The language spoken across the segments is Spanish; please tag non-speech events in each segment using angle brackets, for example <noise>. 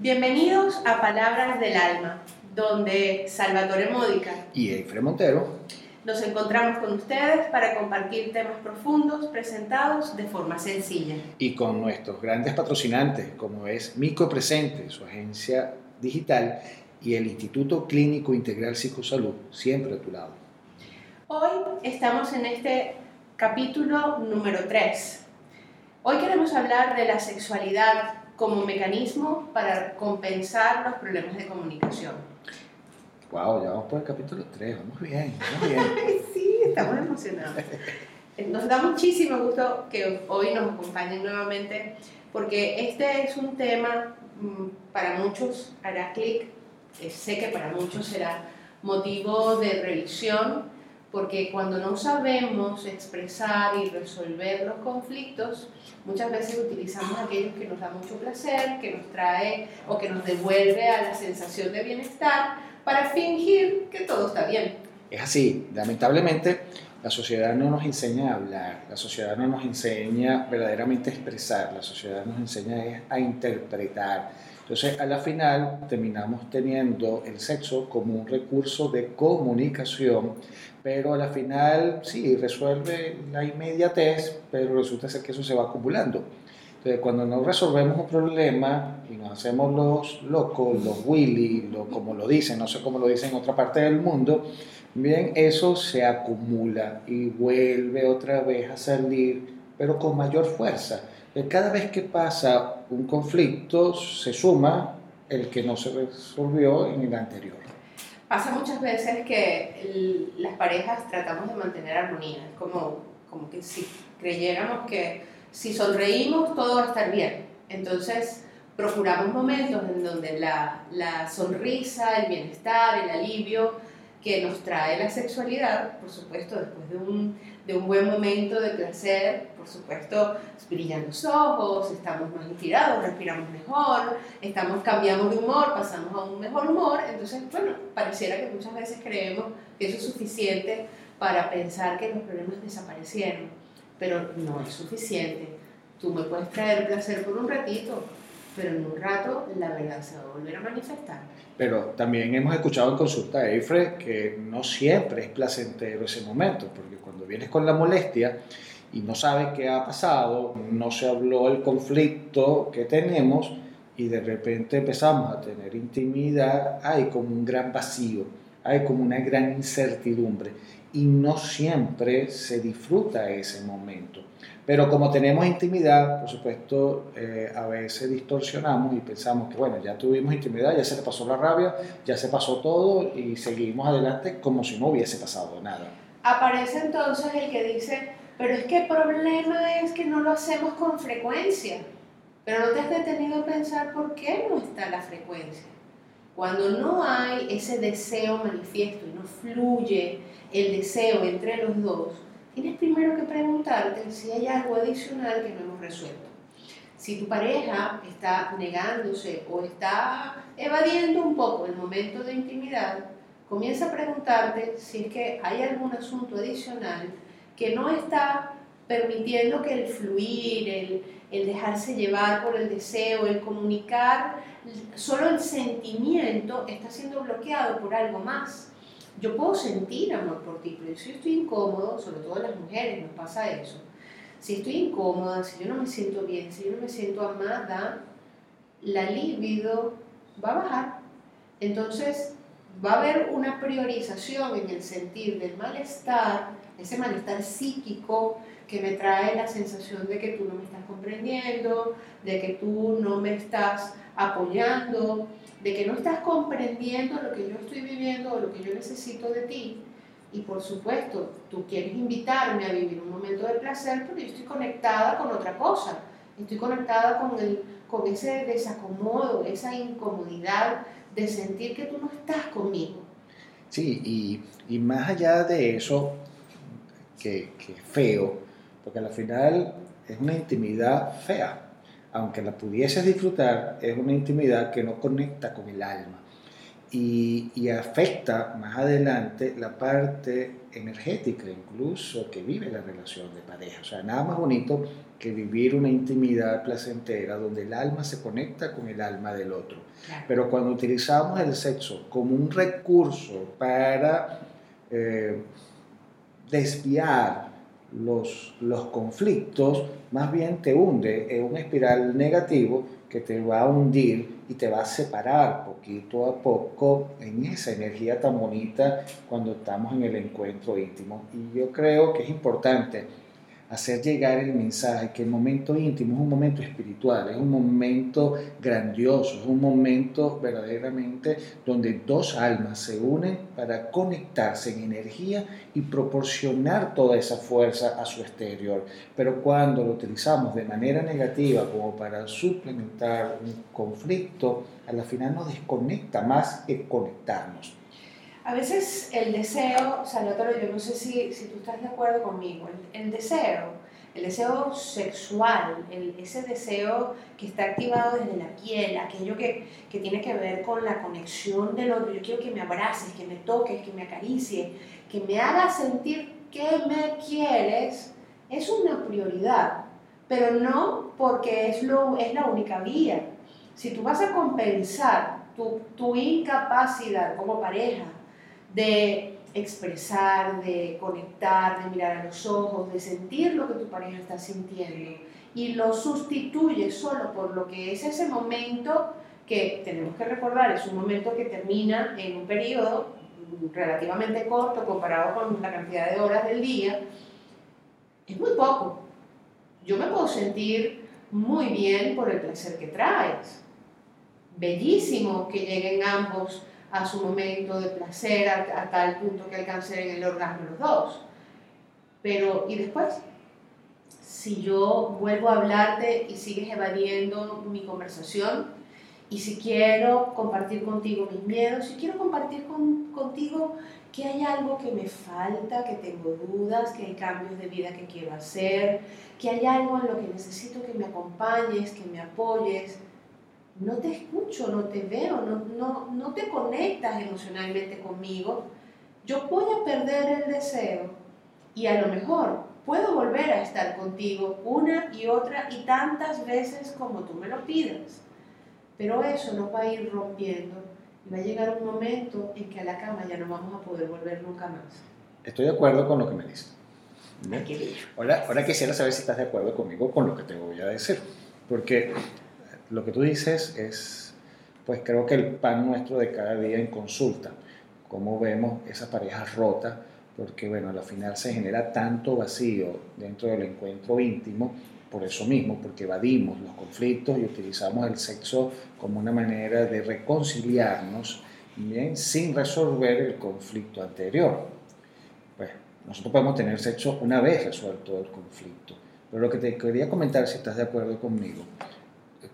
Bienvenidos a Palabras del Alma, donde Salvatore Módica y Efre Montero nos encontramos con ustedes para compartir temas profundos presentados de forma sencilla. Y con nuestros grandes patrocinantes, como es Mico Presente, su agencia digital, y el Instituto Clínico Integral Psicosalud, siempre a tu lado. Hoy estamos en este capítulo número 3. Hoy queremos hablar de la sexualidad como mecanismo para compensar los problemas de comunicación. Wow, ya vamos por el capítulo 3, vamos bien, vamos bien. <laughs> sí, estamos emocionados. Nos da muchísimo gusto que hoy nos acompañen nuevamente porque este es un tema mm, para muchos hará clic, eh, sé que para muchos será motivo de revisión porque cuando no sabemos expresar y resolver los conflictos, muchas veces utilizamos aquellos que nos da mucho placer, que nos trae o que nos devuelve a la sensación de bienestar para fingir que todo está bien. Es así, lamentablemente la sociedad no nos enseña a hablar, la sociedad no nos enseña verdaderamente a expresar, la sociedad nos enseña a interpretar. Entonces, a la final terminamos teniendo el sexo como un recurso de comunicación pero a la final sí, resuelve la inmediatez, pero resulta ser que eso se va acumulando. Entonces, cuando no resolvemos un problema y nos hacemos los locos, los willy, lo, como lo dicen, no sé cómo lo dicen en otra parte del mundo, bien, eso se acumula y vuelve otra vez a salir, pero con mayor fuerza. Cada vez que pasa un conflicto, se suma el que no se resolvió en el anterior. Pasa muchas veces que las parejas tratamos de mantener armonía, es como, como que si creyéramos que si sonreímos todo va a estar bien. Entonces procuramos momentos en donde la, la sonrisa, el bienestar, el alivio que nos trae la sexualidad, por supuesto, después de un, de un buen momento de placer, por supuesto, brillan los ojos, estamos más inspirados, respiramos mejor, estamos, cambiamos de humor, pasamos a un mejor humor, entonces, bueno, pareciera que muchas veces creemos que eso es suficiente para pensar que los problemas desaparecieron, pero no es suficiente. Tú me puedes traer placer por un ratito, pero en un rato la verdad se va a volver a manifestar. Pero también hemos escuchado en consulta a Eifre que no siempre es placentero ese momento, porque cuando vienes con la molestia y no sabes qué ha pasado, no se habló el conflicto que tenemos y de repente empezamos a tener intimidad, hay como un gran vacío, hay como una gran incertidumbre y no siempre se disfruta ese momento. Pero como tenemos intimidad, por supuesto, eh, a veces distorsionamos y pensamos que, bueno, ya tuvimos intimidad, ya se le pasó la rabia, ya se pasó todo y seguimos adelante como si no hubiese pasado nada. Aparece entonces el que dice, pero es que el problema es que no lo hacemos con frecuencia. Pero no te has detenido a pensar por qué no está la frecuencia. Cuando no hay ese deseo manifiesto y no fluye el deseo entre los dos, tienes primero que preguntarte si hay algo adicional que no hemos resuelto. Si tu pareja está negándose o está evadiendo un poco el momento de intimidad, comienza a preguntarte si es que hay algún asunto adicional que no está permitiendo que el fluir, el, el dejarse llevar por el deseo, el comunicar, solo el sentimiento está siendo bloqueado por algo más yo puedo sentir amor por ti, pero si estoy incómodo, sobre todo las mujeres nos pasa eso, si estoy incómoda, si yo no me siento bien, si yo no me siento amada, la libido va a bajar. Entonces va a haber una priorización en el sentir del malestar, ese malestar psíquico que me trae la sensación de que tú no me estás comprendiendo, de que tú no me estás apoyando, de que no estás comprendiendo lo que yo estoy viviendo o lo que yo necesito de ti. Y por supuesto, tú quieres invitarme a vivir un momento de placer, pero yo estoy conectada con otra cosa. Estoy conectada con, el, con ese desacomodo, esa incomodidad de sentir que tú no estás conmigo. Sí, y, y más allá de eso, que, que feo, porque al final es una intimidad fea aunque la pudieses disfrutar, es una intimidad que no conecta con el alma. y, y, afecta más adelante la parte energética incluso que vive la relación de pareja. O sea, nada más bonito que vivir una intimidad placentera donde el alma se conecta con el alma del otro. Pero cuando utilizamos el sexo como un recurso para eh, desviar los, los conflictos, más bien te hunde en un espiral negativo que te va a hundir y te va a separar poquito a poco en esa energía tan bonita cuando estamos en el encuentro íntimo. Y yo creo que es importante hacer llegar el mensaje que el momento íntimo es un momento espiritual, es un momento grandioso, es un momento verdaderamente donde dos almas se unen para conectarse en energía y proporcionar toda esa fuerza a su exterior. Pero cuando lo utilizamos de manera negativa como para suplementar un conflicto, a la final nos desconecta más que conectarnos. A veces el deseo, Salvatore, yo no sé si, si tú estás de acuerdo conmigo, el, deseo, el deseo sexual, ese deseo que está activado desde la piel, aquello que, que, tiene que ver con la conexión del otro, yo quiero que me abraces, que me toques, que me acaricies, que me hagas sentir que me quieres, es una prioridad, pero no porque es, lo, es la única vía. Si tú vas a compensar tu, tu incapacidad como pareja, de expresar, de conectar, de mirar a los ojos, de sentir lo que tu pareja está sintiendo y lo sustituye solo por lo que es ese momento que tenemos que recordar, es un momento que termina en un periodo relativamente corto comparado con la cantidad de horas del día, es muy poco. Yo me puedo sentir muy bien por el placer que traes. Bellísimo que lleguen ambos a su momento de placer, a, tal punto que alcancen el orgasmo los dos. Pero, ¿y después? Si yo vuelvo a hablarte y sigues evadiendo mi conversación, y si quiero compartir contigo mis miedos, si quiero compartir con, contigo que hay algo que me falta, que tengo dudas, que hay cambios de vida que quiero hacer, que hay algo en lo que necesito que me acompañes, que me apoyes, no te escucho, no te veo, no, no, no te conectas emocionalmente conmigo, yo voy a perder el deseo y a lo mejor puedo volver a estar contigo una y otra y tantas veces como tú me lo pidas. Pero eso no va a ir rompiendo y va a llegar un momento en que a la cama ya no vamos a poder volver nunca más. Estoy de acuerdo con lo que me dices. Ahora, ahora quisiera saber si estás de acuerdo conmigo con lo que te voy a decir. Porque lo que tú dices es, pues creo que el pan nuestro de cada día en consulta, cómo vemos esa pareja rota, porque bueno, al final se genera tanto vacío dentro del encuentro íntimo, por eso mismo, porque evadimos los conflictos y utilizamos el sexo como una manera de reconciliarnos, sin resolver el conflicto anterior. Pues nosotros podemos tener sexo una vez resuelto el conflicto, pero lo que te quería comentar, si estás de acuerdo conmigo,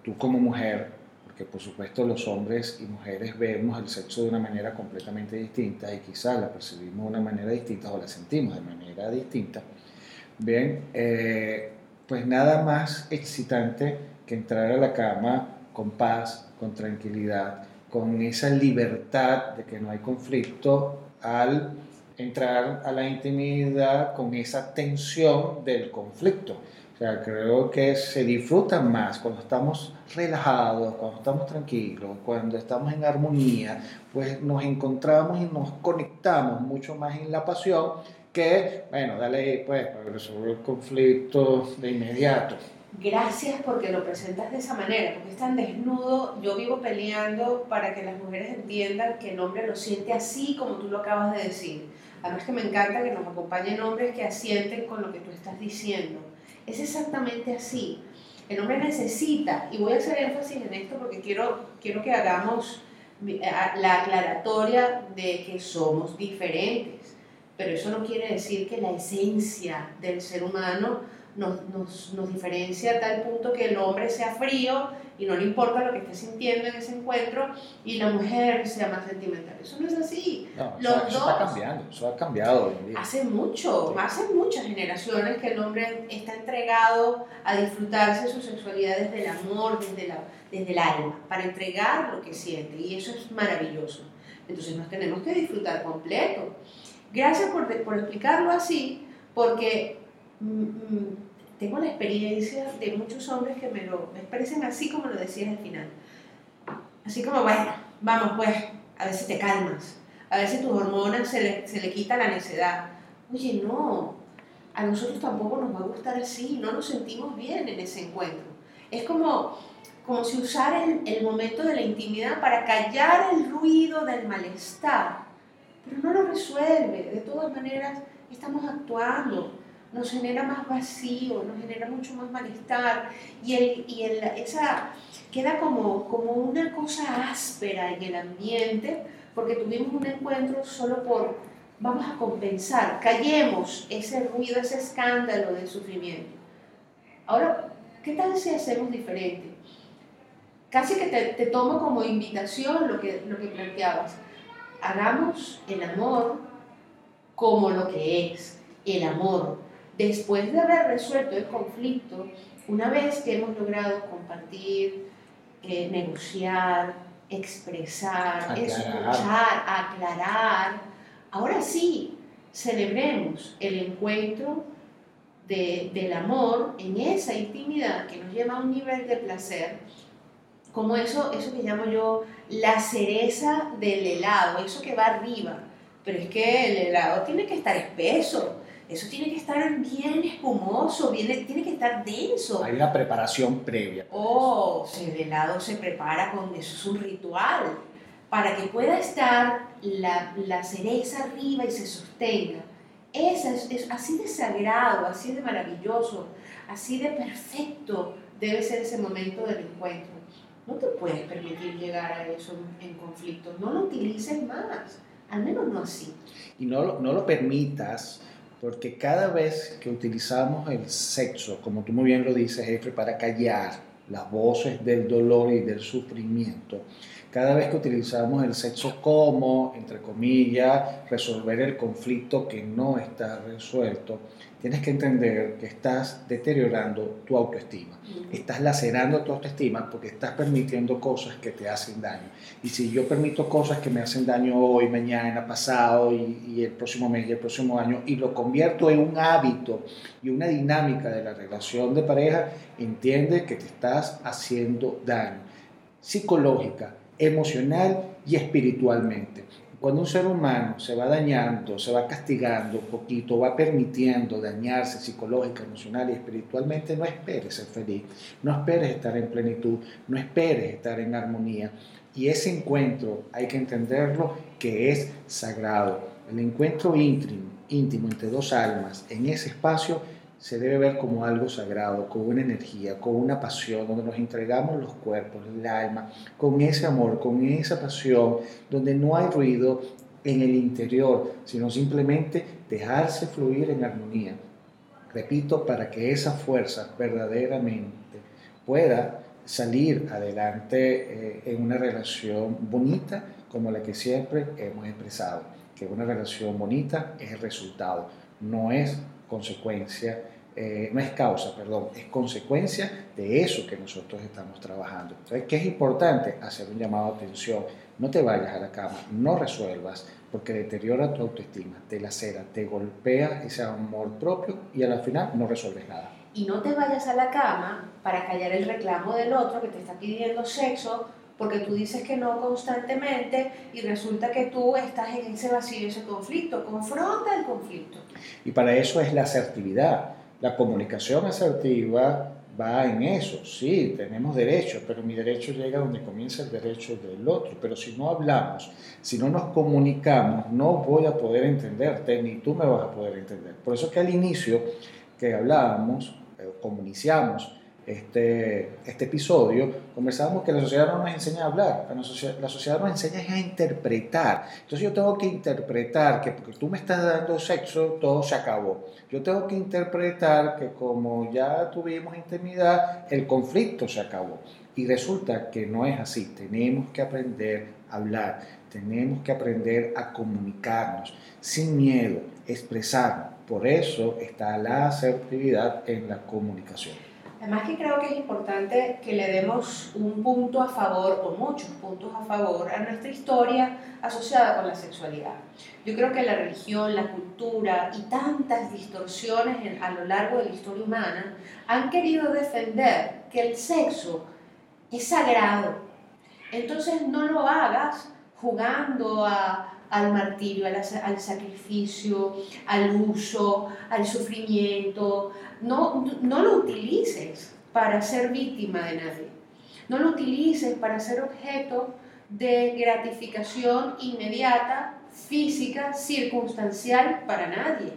tú como mujer, porque por supuesto los hombres y mujeres vemos el sexo de una manera completamente distinta y quizás la percibimos de una manera distinta o la sentimos de manera distinta, bien, eh, pues nada más excitante que entrar a la cama con paz, con tranquilidad, con esa libertad de que no hay conflicto al entrar a la intimidad con esa tensión del conflicto. O sea, creo que se disfruta más cuando estamos relajados, cuando estamos tranquilos, cuando estamos en armonía, pues nos encontramos y nos conectamos mucho más en la pasión que, bueno, dale pues resolver el conflicto de inmediato. Gracias porque lo presentas de esa manera, porque es tan desnudo. Yo vivo peleando para que las mujeres entiendan que el hombre lo siente así como tú lo acabas de decir. Además que me encanta que nos acompañen hombres que asienten con lo que tú estás diciendo es exactamente así. El hombre necesita, y voy a hacer énfasis en esto porque quiero, quiero que hagamos eh, la aclaratoria de que somos diferentes, pero eso no quiere decir que la esencia del ser humano nos, nos, nos diferencia a tal punto que el hombre sea frío y no le importa lo que esté sintiendo en ese encuentro y la mujer sea más sentimental. Eso no es así. No, Los eso, dos, está cambiando, eso ha cambiado hoy en día. Hace mucho, hace muchas generaciones que el hombre está entregado a disfrutarse de su sexualidad desde el amor, desde, la, desde el alma, para entregar lo que siente y eso es maravilloso. Entonces nos tenemos que disfrutar completo. Gracias por, por explicarlo así, porque tengo la experiencia de muchos hombres que me lo me expresen así como lo decías al final. Así como, bueno, vamos pues, a ver si te calmas, a ver si tus hormonas se le, se le quita la necedad. Oye, no, a nosotros tampoco nos va a gustar así, no nos sentimos bien en ese encuentro. Es como, como si usara el, el momento de la intimidad para callar el ruido del malestar, pero no lo resuelve, de todas maneras estamos actuando nos genera más vacío, nos genera mucho más malestar y, el, y el, esa queda como, como una cosa áspera en el ambiente porque tuvimos un encuentro solo por, vamos a compensar, callemos ese ruido, ese escándalo de sufrimiento. Ahora, ¿qué tal si hacemos diferente? Casi que te, te tomo como invitación lo que, lo que planteabas. Hagamos el amor como lo que es, el amor, después de haber resuelto el conflicto, una vez que hemos logrado compartir, eh, negociar, expresar, escuchar, aclarar, ahora sí, celebremos el encuentro del amor en esa intimidad que nos lleva a un nivel de placer, como eso, eso que llamo yo la cereza del helado, eso que va arriba. Pero es que el helado tiene que estar espeso, eso tiene que estar bien espumoso, bien, tiene que estar denso. Hay una preparación previa. Oh, el helado se prepara con eso, es un ritual, para que pueda estar la, la cereza arriba y se sostenga. es, es, así de sagrado, así de maravilloso, así de perfecto debe ser ese momento del encuentro. No te puedes permitir llegar a eso en conflicto, no lo utilices más, al menos no así. Y no, no lo permitas porque cada vez que utilizamos el sexo, como tú muy bien lo dices, Jeffrey, para callar las voces del dolor y del sufrimiento, cada vez que utilizamos el sexo como, entre comillas, resolver el conflicto que no está resuelto, tienes que entender que estás deteriorando tu autoestima. Estás lacerando tu autoestima porque estás permitiendo cosas que te hacen daño. Y si yo permito cosas que me hacen daño hoy, mañana, pasado y, el próximo mes y el próximo año y lo convierto en un hábito y una dinámica de la relación de pareja, entiende que te estás haciendo daño psicológica, emocional y espiritualmente. Cuando un ser humano se va dañando, se va castigando un poquito, va permitiendo dañarse psicológica, emocional y espiritualmente, no esperes ser feliz, no esperes estar en plenitud, no esperes estar en armonía. Y ese encuentro hay que entenderlo que es sagrado. El encuentro íntimo, íntimo entre dos almas en ese espacio se debe ver como algo sagrado, con una energía, con una pasión, donde nos entregamos los cuerpos, el alma, con ese amor, con esa pasión, donde no hay ruido en el interior, sino simplemente dejarse fluir en armonía. Repito, para que esa fuerza verdaderamente pueda salir adelante eh, en una relación bonita como la que siempre hemos expresado, que una relación bonita es el resultado, no es consecuencia eh, no es causa, perdón, es consecuencia de eso que nosotros estamos trabajando. Entonces, ¿qué es importante? Hacer un llamado a atención. No te vayas a la cama, no resuelvas, porque deteriora tu autoestima, te lacera, te golpea ese amor propio y al final no resuelves nada. Y no te vayas a la cama para callar el reclamo del otro que te está pidiendo sexo porque tú dices que no constantemente y resulta que tú estás en ese vacío, ese conflicto. Confronta el conflicto. Y para eso es la asertividad la comunicación asertiva va en eso. Sí, tenemos derechos, pero mi derecho llega donde comienza el derecho del otro. Pero si no hablamos, si no nos comunicamos, no voy a poder entenderte, ni tú me vas a poder entender. Por eso que al inicio que hablábamos, eh, comunicamos, este, este episodio, conversábamos que la sociedad no nos enseña a hablar, la sociedad, la sociedad nos enseña a interpretar. Entonces yo tengo que interpretar que porque tú me estás dando sexo, todo se acabó. Yo tengo que interpretar que como ya tuvimos intimidad, el conflicto se acabó. Y resulta que no es así. Tenemos que aprender a hablar, tenemos que aprender a comunicarnos sin miedo, expresarnos. Por eso está la asertividad en la comunicación. Además que creo que es importante que le demos un punto a favor o muchos puntos a favor a nuestra historia asociada con la sexualidad. Yo creo que la religión, la cultura y tantas distorsiones a lo largo de la historia humana han querido defender que el sexo es sagrado. Entonces no lo hagas jugando al martirio, al, sacrificio, al uso, al sufrimiento. No, no lo utilices para ser víctima de nadie. No lo utilices para ser objeto de gratificación inmediata, física, circunstancial para nadie.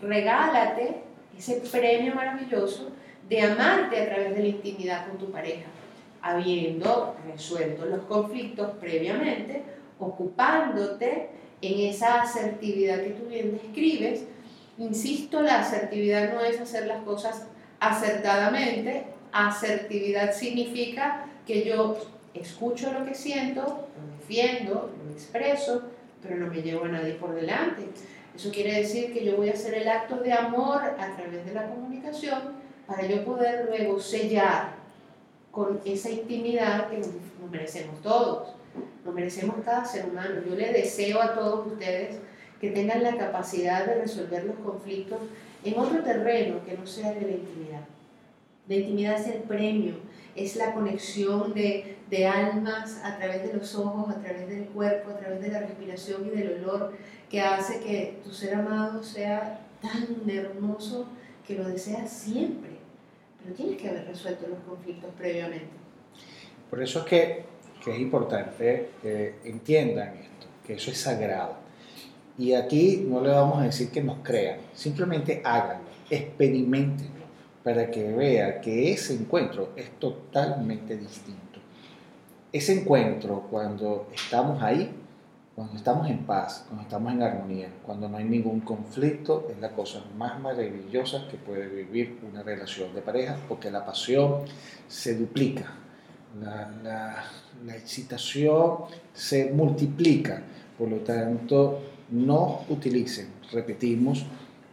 Regálate ese premio maravilloso de amarte a través de la intimidad con tu pareja, habiendo resuelto los conflictos previamente ocupándote en esa asertividad que tú bien describes. Insisto, la asertividad no es hacer las cosas acertadamente, asertividad significa que yo escucho lo que siento, lo defiendo, lo expreso, pero no me llevo a nadie por delante. Eso quiere decir que yo voy a hacer el acto de amor a través de la comunicación para yo poder luego sellar con esa intimidad que nos merecemos todos. Nos merecemos cada ser humano. Yo le deseo a todos ustedes que tengan la capacidad de resolver los conflictos en otro terreno que no sea el de la intimidad. La intimidad es el premio, es la conexión de, de, almas a través de los ojos, a través del cuerpo, a través de la respiración y del olor, que hace que tu ser amado sea tan hermoso que lo deseas siempre. Pero tienes que haber resuelto los conflictos previamente. Por eso es que que es importante que entiendan esto, que eso es sagrado. Y aquí no le vamos a decir que nos crean, simplemente háganlo, experimentenlo, para que vea que ese encuentro es totalmente distinto. Ese encuentro, cuando estamos ahí, cuando estamos en paz, cuando estamos en armonía, cuando no hay ningún conflicto, es la cosa más maravillosa que puede vivir una relación de pareja, porque la pasión se duplica, la, excitación se multiplica. Por lo tanto, no utilicen, repetimos,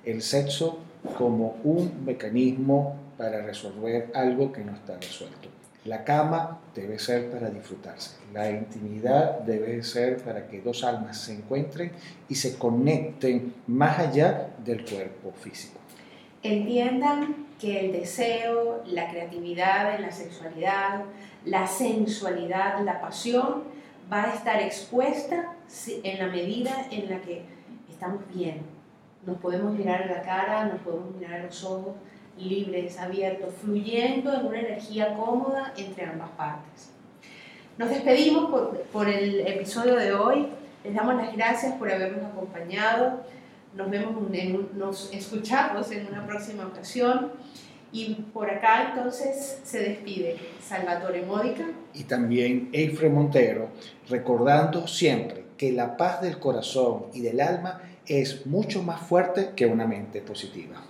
el sexo como un mecanismo para resolver algo que no está resuelto. La cama debe ser para disfrutarse. La intimidad debe ser para que dos almas se encuentren y se conecten más allá del cuerpo físico. Entiendan que el deseo, la creatividad en la sexualidad, la sensualidad, la pasión va a estar expuesta en la medida en la que estamos bien. Nos podemos mirar a la cara, nos podemos mirar a los ojos, libres, abiertos, fluyendo en una energía cómoda entre ambas partes. Nos despedimos por, el episodio de hoy. Les damos las gracias por habernos acompañado. Nos vemos, nos escuchamos en una próxima ocasión. Y por acá entonces se despide Salvatore Módica. Y también Eifre Montero, recordando siempre que la paz del corazón y del alma es mucho más fuerte que una mente positiva.